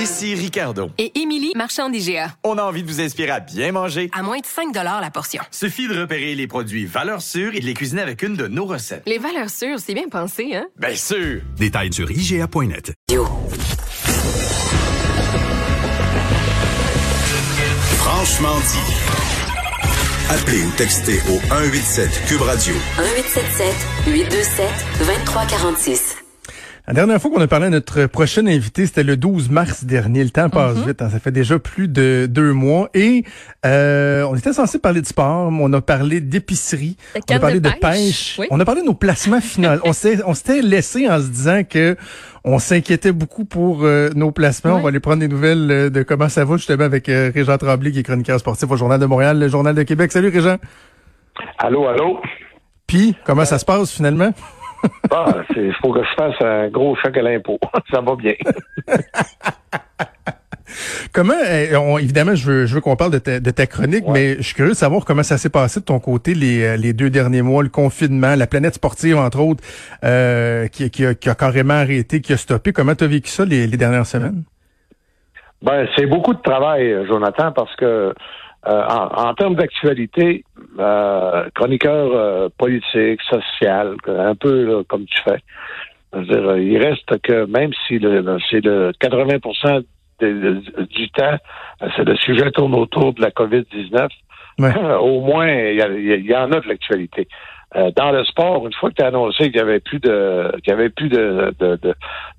Ici Ricardo. Et Émilie, marchand d'IGA. On a envie de vous inspirer à bien manger. À moins de 5 la portion. Suffit de repérer les produits valeurs sûres et de les cuisiner avec une de nos recettes. Les valeurs sûres, c'est bien pensé, hein? Bien sûr! Détails sur IGA.net. Franchement dit. Appelez ou textez au 187 Cube Radio. 1877 827 2346. La dernière fois qu'on a parlé à notre prochain invité, c'était le 12 mars dernier. Le temps passe Mhm. vite, hein. ça fait déjà plus de deux mois. Et euh, on était censé parler de sport, mais on a parlé d'épicerie, on a parlé de de, pêche. pêche, Oui. on a parlé de nos placements finaux. on s'était laissé en se disant que on s'inquiétait beaucoup pour euh, nos placements. On va aller prendre des nouvelles euh, de comment ça va justement avec euh, Régent Tremblay, qui est chroniqueur sportif au Journal de Montréal, le Journal de Québec. Salut Régent. Allô, allô? Puis, comment ça se passe finalement? Ah, il faut que je fasse un gros choc à l'impôt. Ça va bien. Comment, on- évidemment, je veux, je veux qu'on parle de ta, de ta chronique, Ouais. mais je suis curieux de savoir comment ça s'est passé de ton côté les, euh, les deux derniers mois, le confinement, la planète sportive, entre autres, euh, qui, qui, a, qui a carrément arrêté, qui a stoppé. Comment tu as vécu ça les, les dernières semaines? Ben, c'est beaucoup de travail, Jonathan, parce que euh, en, en termes d'actualité, euh, chroniqueur euh, politique, social, un peu là, comme tu fais. Dire, il reste que même si le, c'est le 80 de- de- du temps, euh, c'est le sujet tourne autour de la COVID-19, Ouais. au moins, il y, il y en a de l'actualité. Euh, dans le sport, une fois que tu as annoncé qu'il y avait plus de qu'il y avait plus de, de, de,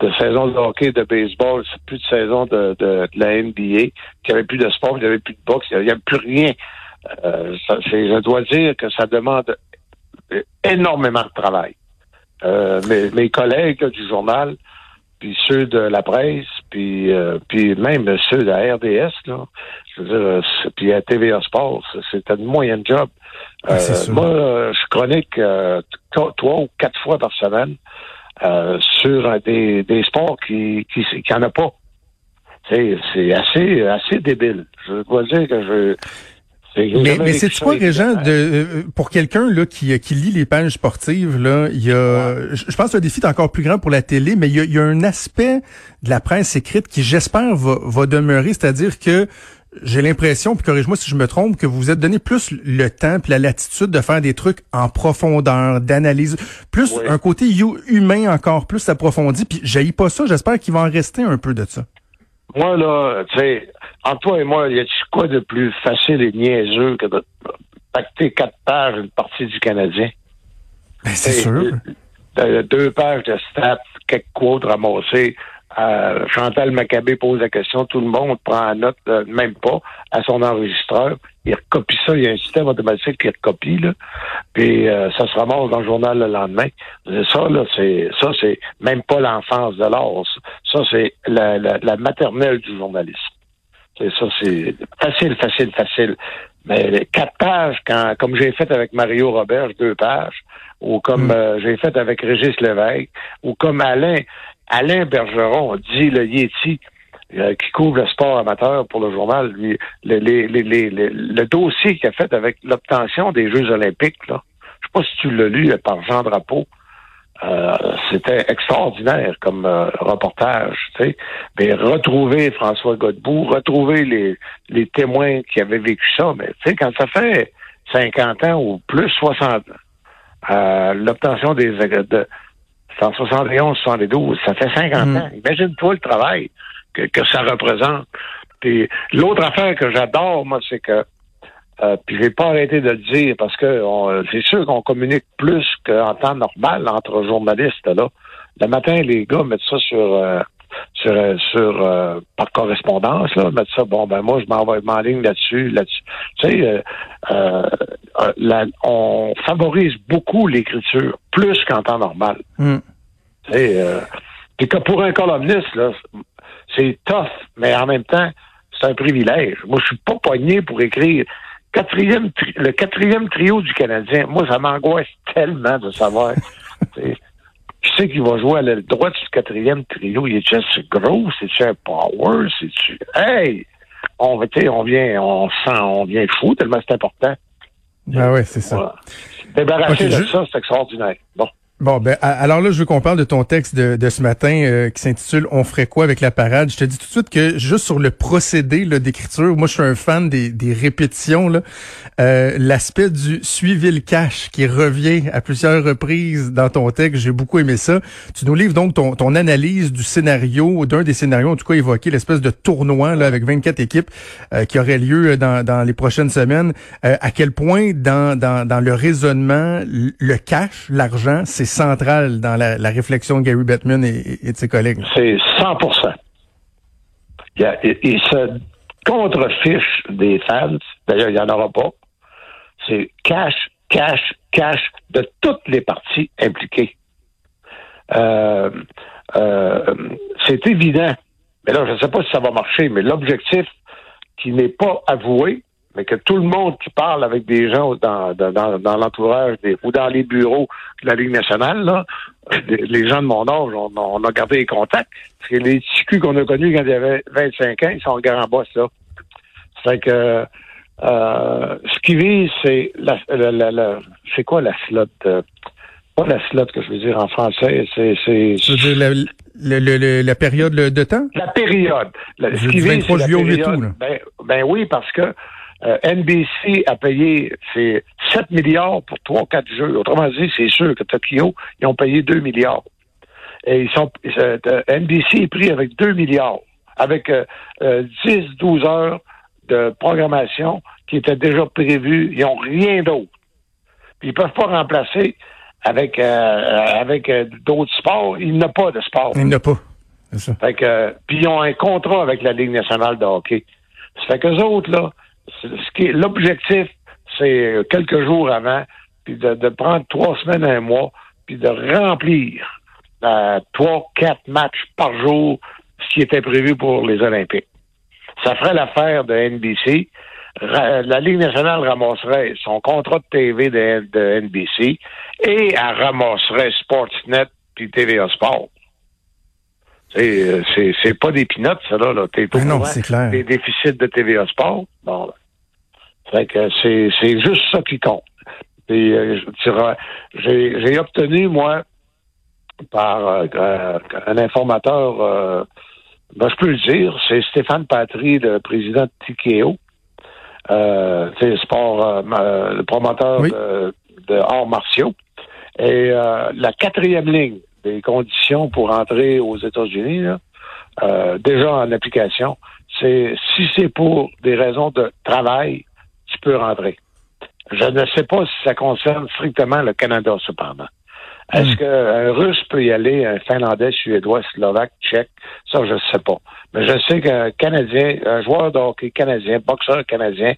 de saison de hockey, de baseball, plus de saison de, de, de la NBA, qu'il n'y avait plus de sport, qu'il n'y avait plus de boxe, il n'y avait plus rien. Euh, je dois dire que ça demande énormément de travail. Euh, mes, mes collègues du journal, puis ceux de la presse, puis euh, puis même ceux de la RDS, là, je veux dire, puis à TVA Sport, c'est- c'était une moyenne job. Ah, Euh, moi, je chronique euh, trois ou quatre fois par semaine euh, sur euh, des, des sports qui qui qui en a pas. C'est c'est assez assez débile. Je dois dire que je Mais, mais c'est quoi, Régent, de, euh, pour quelqu'un là qui, qui lit les pages sportives, là, il y a, je je pense que le défi est encore plus grand pour la télé, mais il y a, il y a un aspect de la presse écrite qui, j'espère, va, va demeurer, c'est-à-dire que j'ai l'impression, puis corrige-moi si je me trompe, que vous vous êtes donné plus le temps puis la latitude de faire des trucs en profondeur, d'analyse, plus Oui. un côté hu- humain encore plus approfondi. Puis j'haïs pas ça, j'espère qu'il va en rester un peu de ça. Moi, là, tu sais, entre toi et moi, il y a quoi de plus facile et niaiseux que de pacter quatre pages une partie du Canadien? Ben, c'est sûr. euh, Deux pages de stats, quelques quotes ramassées. Euh, Chantal Maccabé pose la question, tout le monde prend la note, euh, même pas, à son enregistreur. Il recopie ça, il y a un système automatique qui recopie, là. Puis euh, ça se ramasse dans le journal le lendemain. Ça, là, c'est ça, c'est même pas l'enfance de l'art. Ça, c'est la, la, la maternelle du journalisme. C'est ça, c'est facile, facile, facile. Mais les quatre pages, quand, comme j'ai fait avec Mario Robert, deux pages, ou comme Mm. euh, j'ai fait avec Régis Lévesque, ou comme Alain, Alain Bergeron, dit le Yeti, euh, qui couvre le sport amateur pour le journal, lui, le, dossier qu'il a fait avec l'obtention des Jeux olympiques, là, je sais pas si tu l'as lu par Jean Drapeau, euh, c'était extraordinaire comme euh, reportage. Mais retrouver François Godbout, retrouver les, témoins qui avaient vécu ça, mais tu quand ça fait 50 ans ou plus 60 ans, euh, l'obtention des de 171, 72, ça fait 50 Mm. ans. Imagine-toi le travail que, que ça représente. Puis l'autre affaire que j'adore, moi, c'est que euh, puis j'ai pas arrêté de le dire parce que c'est sûr qu'on communique plus qu'en temps normal entre journalistes là. Le matin, les gars mettent ça sur euh, sur euh, sur euh, par correspondance là, mettent ça. Bon ben moi je m'en vais m'enligne là-dessus, là-dessus. Tu sais, euh, euh, euh, la- on favorise beaucoup l'écriture plus qu'en temps normal. Mm. Tu sais, euh, puis que pour un columniste là, c'est tough, mais en même temps c'est un privilège. Moi je suis pas poigné pour écrire quatrième tri- le quatrième trio du Canadien, moi, ça m'angoisse tellement de savoir. Je sais qu'il va jouer à l'aile droite du quatrième trio? Il est juste gros, c'est-tu un power, c'est-tu. Hey! On, on vient, on sent, on vient fou tellement c'est important. Ah ouais, c'est ça. Voilà. Débarrasser Ok, de ça, c'est extraordinaire. Bon. Bon, ben alors là, je veux qu'on parle de ton texte de, de ce matin euh, qui s'intitule On ferait quoi avec la parade. Je te dis tout de suite que juste sur le procédé d'écriture, moi je suis un fan des, des répétitions. Euh, L'aspect du suivi le cash qui revient à plusieurs reprises dans ton texte, j'ai beaucoup aimé ça. Tu nous livres donc ton, ton analyse du scénario, d'un des scénarios en tout cas évoqué, l'espèce de tournoi là, avec 24 équipes euh, qui aurait lieu dans, dans les prochaines semaines. Euh, à quel point dans, dans, dans le raisonnement, le cash, l'argent, c'est central dans la, réflexion de Gary Bettman et, de ses collègues. C'est 100 il, a, il se contrefiche des fans. D'ailleurs, il n'y en aura pas. C'est cash, cash, cash de toutes les parties impliquées. Euh, euh, c'est évident. Mais là, je ne sais pas si ça va marcher, mais l'objectif qui n'est pas avoué, mais que tout le monde qui parle avec des gens dans, dans, dans l'entourage des, ou dans les bureaux de la Ligue nationale, là, les gens de mon âge, on, on a gardé les contacts. Parce que les TQ qu'on a connus quand il y avait 25 ans, ils sont en grand boss, là. C'est que euh, ce qui vise, c'est la, la, la, la c'est quoi la slot? Euh, pas la slot que je veux dire en français, c'est c'est Tu veux dire la, le, le, le, la période de temps? la période. La, ce qui vise, 23 c'est la juillet au période. 8 août, là. Ben, ben oui, parce que euh, NBC a payé c'est 7 milliards pour 3-4 jeux. Autrement dit, c'est sûr que Tokyo, ils ont payé 2 milliards. Et ils sont euh, NBC est pris avec 2 milliards, avec euh, euh, 10-12 heures de programmation qui était déjà prévue. Ils n'ont rien d'autre. Puis ils peuvent pas remplacer avec euh, avec euh, d'autres sports. Il n'y a pas de sport. Il n'y a pas. C'est ça. Fait que, euh, puis ils ont un contrat avec la Ligue nationale de hockey. Ça fait qu'eux autres, là, ce qui l'objectif, c'est quelques jours avant, puis de, prendre trois semaines, un mois, puis de remplir trois, quatre matchs par jour, ce qui était prévu pour les Olympiques. Ça ferait l'affaire de NBC. La Ligue nationale ramasserait son contrat de TV de, de NBC et elle ramasserait Sportsnet puis TVA Sport. C'est, euh, c'est, c'est pas des pinottes, ça, là. là. T'es au non, courant c'est clair. Des déficits de TVA Sport. Bon. Fait que c'est, c'est juste ça qui compte. Et, euh, dirais, j'ai, j'ai obtenu, moi, par euh, euh, un informateur, euh, ben, je peux le dire, c'est Stéphane Patry, le président de Tikeo, euh, sport, euh, le promoteur Oui. de, de arts martiaux. Et euh, la quatrième ligne des conditions pour entrer aux États-Unis, euh, déjà en application, c'est si c'est pour des raisons de travail, tu peux rentrer. Je ne sais pas si ça concerne strictement le Canada, cependant. Est-ce qu'un Russe peut y aller, un Finlandais, Suédois, Slovaque, Tchèque? Ça, je ne sais pas. Mais je sais qu'un Canadien, un joueur de hockey canadien, boxeur canadien,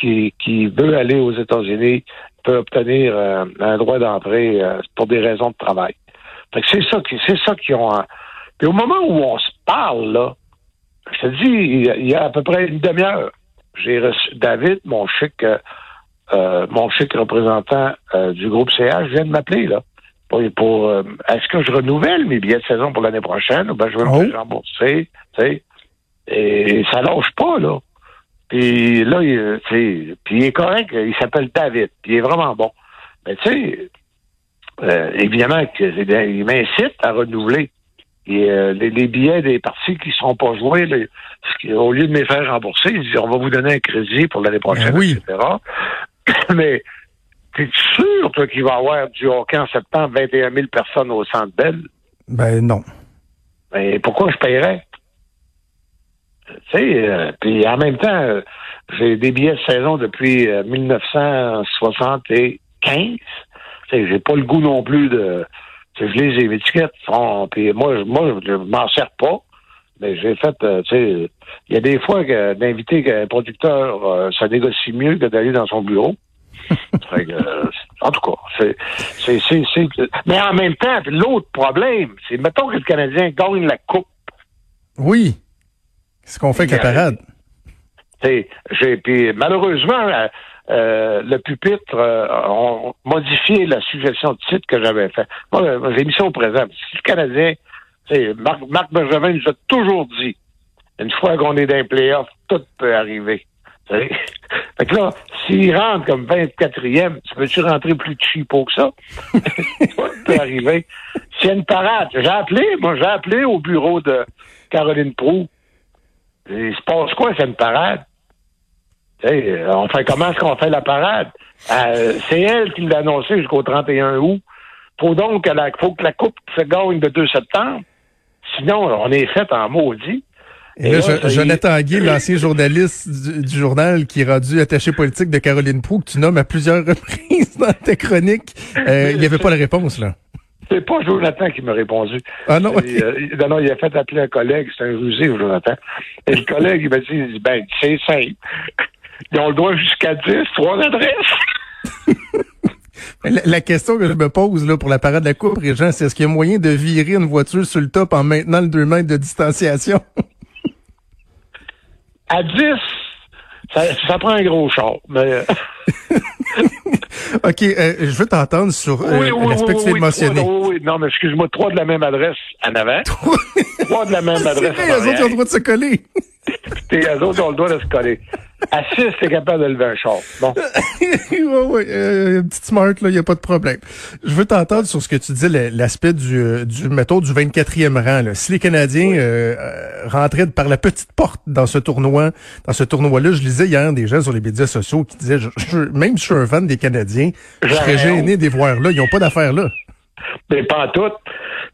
qui, qui veut aller aux États-Unis, peut obtenir euh, un droit d'entrée euh, pour des raisons de travail. Fait que c'est ça qui, c'est ça qui ont. Puis au moment où on se parle, là, je te dis, il y a, à peu près une demi-heure, j'ai reçu David, mon chic, euh, euh, mon chic représentant euh, du groupe CH, vient de m'appeler là. Pour, pour, euh, est-ce que je renouvelle mes billets de saison pour l'année prochaine ou ben je vais me Oh. faire rembourser, tu sais? Et ça lâche pas, là. Puis là, il, puis il est correct, il s'appelle David, puis il est vraiment bon. Mais tu sais, euh, évidemment qu'il m'incite à renouveler. Et euh, les, les billets des parties qui ne seront pas joués, au lieu de me faire rembourser, ils disent on va vous donner un crédit pour l'année prochaine, Ben oui. etc. Mais t'es sûr, toi, qu'il va y avoir du hockey en septembre, 21 000 personnes au Centre Bell? Ben non. Mais pourquoi je paierais? Tu sais, euh, puis en même temps, euh, j'ai des billets de saison depuis euh, 1975. Sais, j'ai pas le goût non plus de... je les étiquettes. Puis moi, je- moi, je m'en sers pas. Mais j'ai fait, euh, tu sais, il y a des fois que d'inviter un producteur, euh, ça négocie mieux que d'aller dans son bureau. Fait que, euh, en tout cas, c'est, c'est, c'est, c'est- mais en même temps, l'autre problème, c'est mettons que le Canadien gagne la coupe. Oui. C'est ce qu'on fait avec la parade? Tu sais, j'ai, puis malheureusement, euh, le pupitre euh, ont modifié la suggestion de titre que j'avais fait. Moi, j'ai mis ça au présent. Si le Canadien, Marc, Marc Bergevin nous a toujours dit, une fois qu'on est dans les playoffs, tout peut arriver. Fait que là, s'il rentre comme 24e, tu peux-tu rentrer plus cheapo que ça? ça peut arriver. A une parade, j'ai appelé, moi, j'ai appelé au bureau de Caroline Proux. Il se passe quoi, c'est une parade? T'sais, on fait comment est-ce qu'on fait la parade? Euh, c'est elle qui l'a annoncé jusqu'au 31 août. Faut donc que la, faut que la coupe se gagne le 2 septembre. Sinon, on est fait en maudit. Et là, là, y. Jonathan Guy, l'ancien journaliste du, du journal qui est rendu attaché politique de Caroline Proux, que tu nommes à plusieurs reprises dans ta chronique, euh, il n'y avait pas la réponse, là. C'est pas Jonathan qui m'a répondu. Ah non, euh, non, non, il a fait appeler un collègue, c'est un rusé, Jonathan. Et le collègue, il m'a dit, il dit, ben, c'est simple. Ils ont le droit jusqu'à 10, trois adresses. La, la question que je me pose là pour la parade de la coupe, Régent, c'est est-ce qu'il y a moyen de virer une voiture sur le top en maintenant le 2 mètres de distanciation? À 10, ça, ça prend un gros char. Mais, euh, OK, euh, je veux t'entendre sur euh, émotionné. Oui, oui. Non, mais excuse-moi, trois de la même adresse en avant. trois de la même adresse vrai, en eux autres, ils ont le droit de se coller. Eux autres ont le droit de se coller. À 6, t'es capable de lever un char. Bon. ouais, ouais, euh, petite smart, là, il n'y a pas de problème. Je veux t'entendre sur ce que tu le- l'aspect du, euh, du, mettons, du 24e rang. Là. Si les Canadiens euh, euh, rentraient par la petite porte dans ce tournoi, dans ce tournoi-là, je lisais hier des gens sur les médias sociaux qui disaient, je- je- même si je suis un fan des Canadiens, je serais gêné de les voir là. Ils n'ont pas d'affaires là. Mais pas en tout.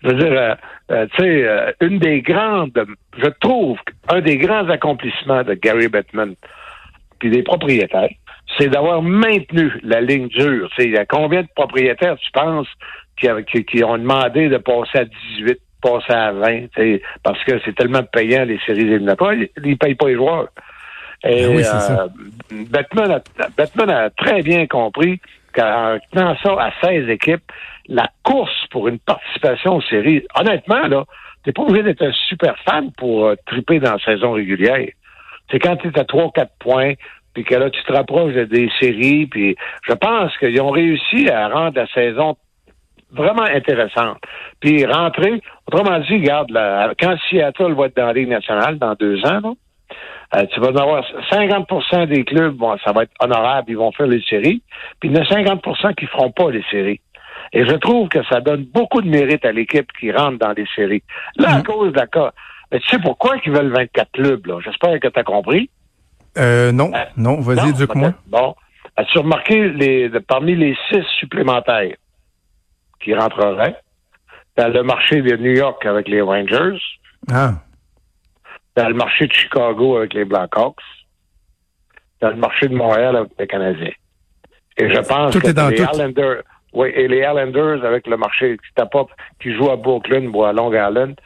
Je veux dire, euh, euh, tu sais, euh, une des grandes, je trouve, un des grands accomplissements de Gary Bettman, puis des propriétaires, c'est d'avoir maintenu la ligne dure. Il y a combien de propriétaires, tu penses, qui, qui, qui ont demandé de passer à 18, passer à 20, tu sais, parce que c'est tellement payant, les séries éliminatoires, ils ne payent pas les joueurs. Et Ah oui, ça. euh, Bettman, a, Bettman a très bien compris qu'en tenant ça à 16 équipes, la course pour une participation aux séries, honnêtement, là, t'es pas obligé d'être un super fan pour euh, triper dans la saison régulière. C'est quand tu es à 3-4 points, puis que là, tu te rapproches de- des séries, puis je pense qu'ils ont réussi à rendre la saison vraiment intéressante. Puis rentrer, autrement dit, regarde, là, quand Seattle va être dans la Ligue nationale dans deux ans, là, euh, tu vas en avoir 50% des clubs, bon, ça va être honorable, ils vont faire les séries, puis il y en a 50% qui feront pas les séries. Et je trouve que ça donne beaucoup de mérite à l'équipe qui rentre dans les séries. Là, à cause de la mais tu sais pourquoi ils veulent 24 clubs, là? J'espère que tu as compris. Euh, non, Euh, non, vas-y, éduque-moi. Bon. As-tu remarqué les, parmi les six supplémentaires qui rentreraient, dans le marché de New York avec les Rangers, Ah, dans le marché de Chicago avec les Blackhawks, dans le marché de Montréal avec les Canadiens. Et je pense Tout que est dans les. Islanders, oui, et les Islanders avec le marché qui qui joue à Brooklyn ou à Long Island,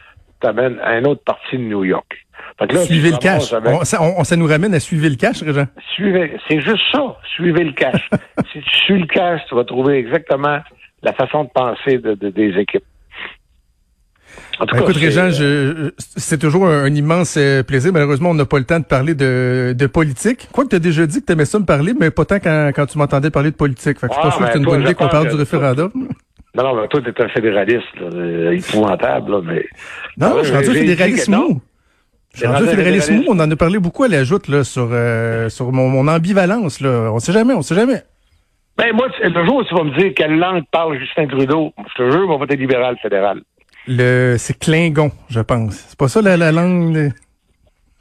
t'amènes à une autre partie de New York. Fait que là, tu suivez le cash. avec- On- ça, on- ça nous ramène à suivre le cash, Régent. Suivez, c'est juste ça. Suivez le cash. si tu suis le cash, tu vas trouver exactement la façon de penser de, de- des équipes. En tout Ben, écoute, c'est, Régent, je- c'est toujours un, un immense euh, plaisir. Malheureusement, on n'a pas le temps de parler de, de politique. Quoi que tu as déjà dit que tu aimais ça me parler, mais pas tant quand, quand tu m'entendais parler de politique. Fait que je suis pas sûr que c'est une toi, bonne idée qu'on parle que- du référendum. Non, non, toi, t'es un fédéraliste, là, euh, épouvantable, là, mais. Non, je suis rendu fédéralisme que non. mou. Je suis rendu au rendu fédéralisme mou. fédéraliste. On en a parlé beaucoup à la joute, là, sur, euh, sur mon, mon ambivalence, là. On sait jamais, on sait jamais. Ben, moi, le jour où tu vas me dire quelle langue parle Justin Trudeau, je te jure, on va voter libéral fédéral. Le, c'est Klingon, je pense. C'est pas ça la, la langue. de-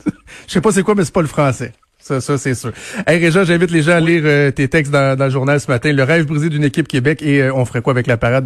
je sais pas c'est quoi, mais c'est pas le français. Ça, ça c'est sûr. Hey Régent, j'invite les gens à lire euh, tes textes dans, dans le journal ce matin. Le rêve brisé d'une équipe Québec et euh, on ferait quoi avec la parade?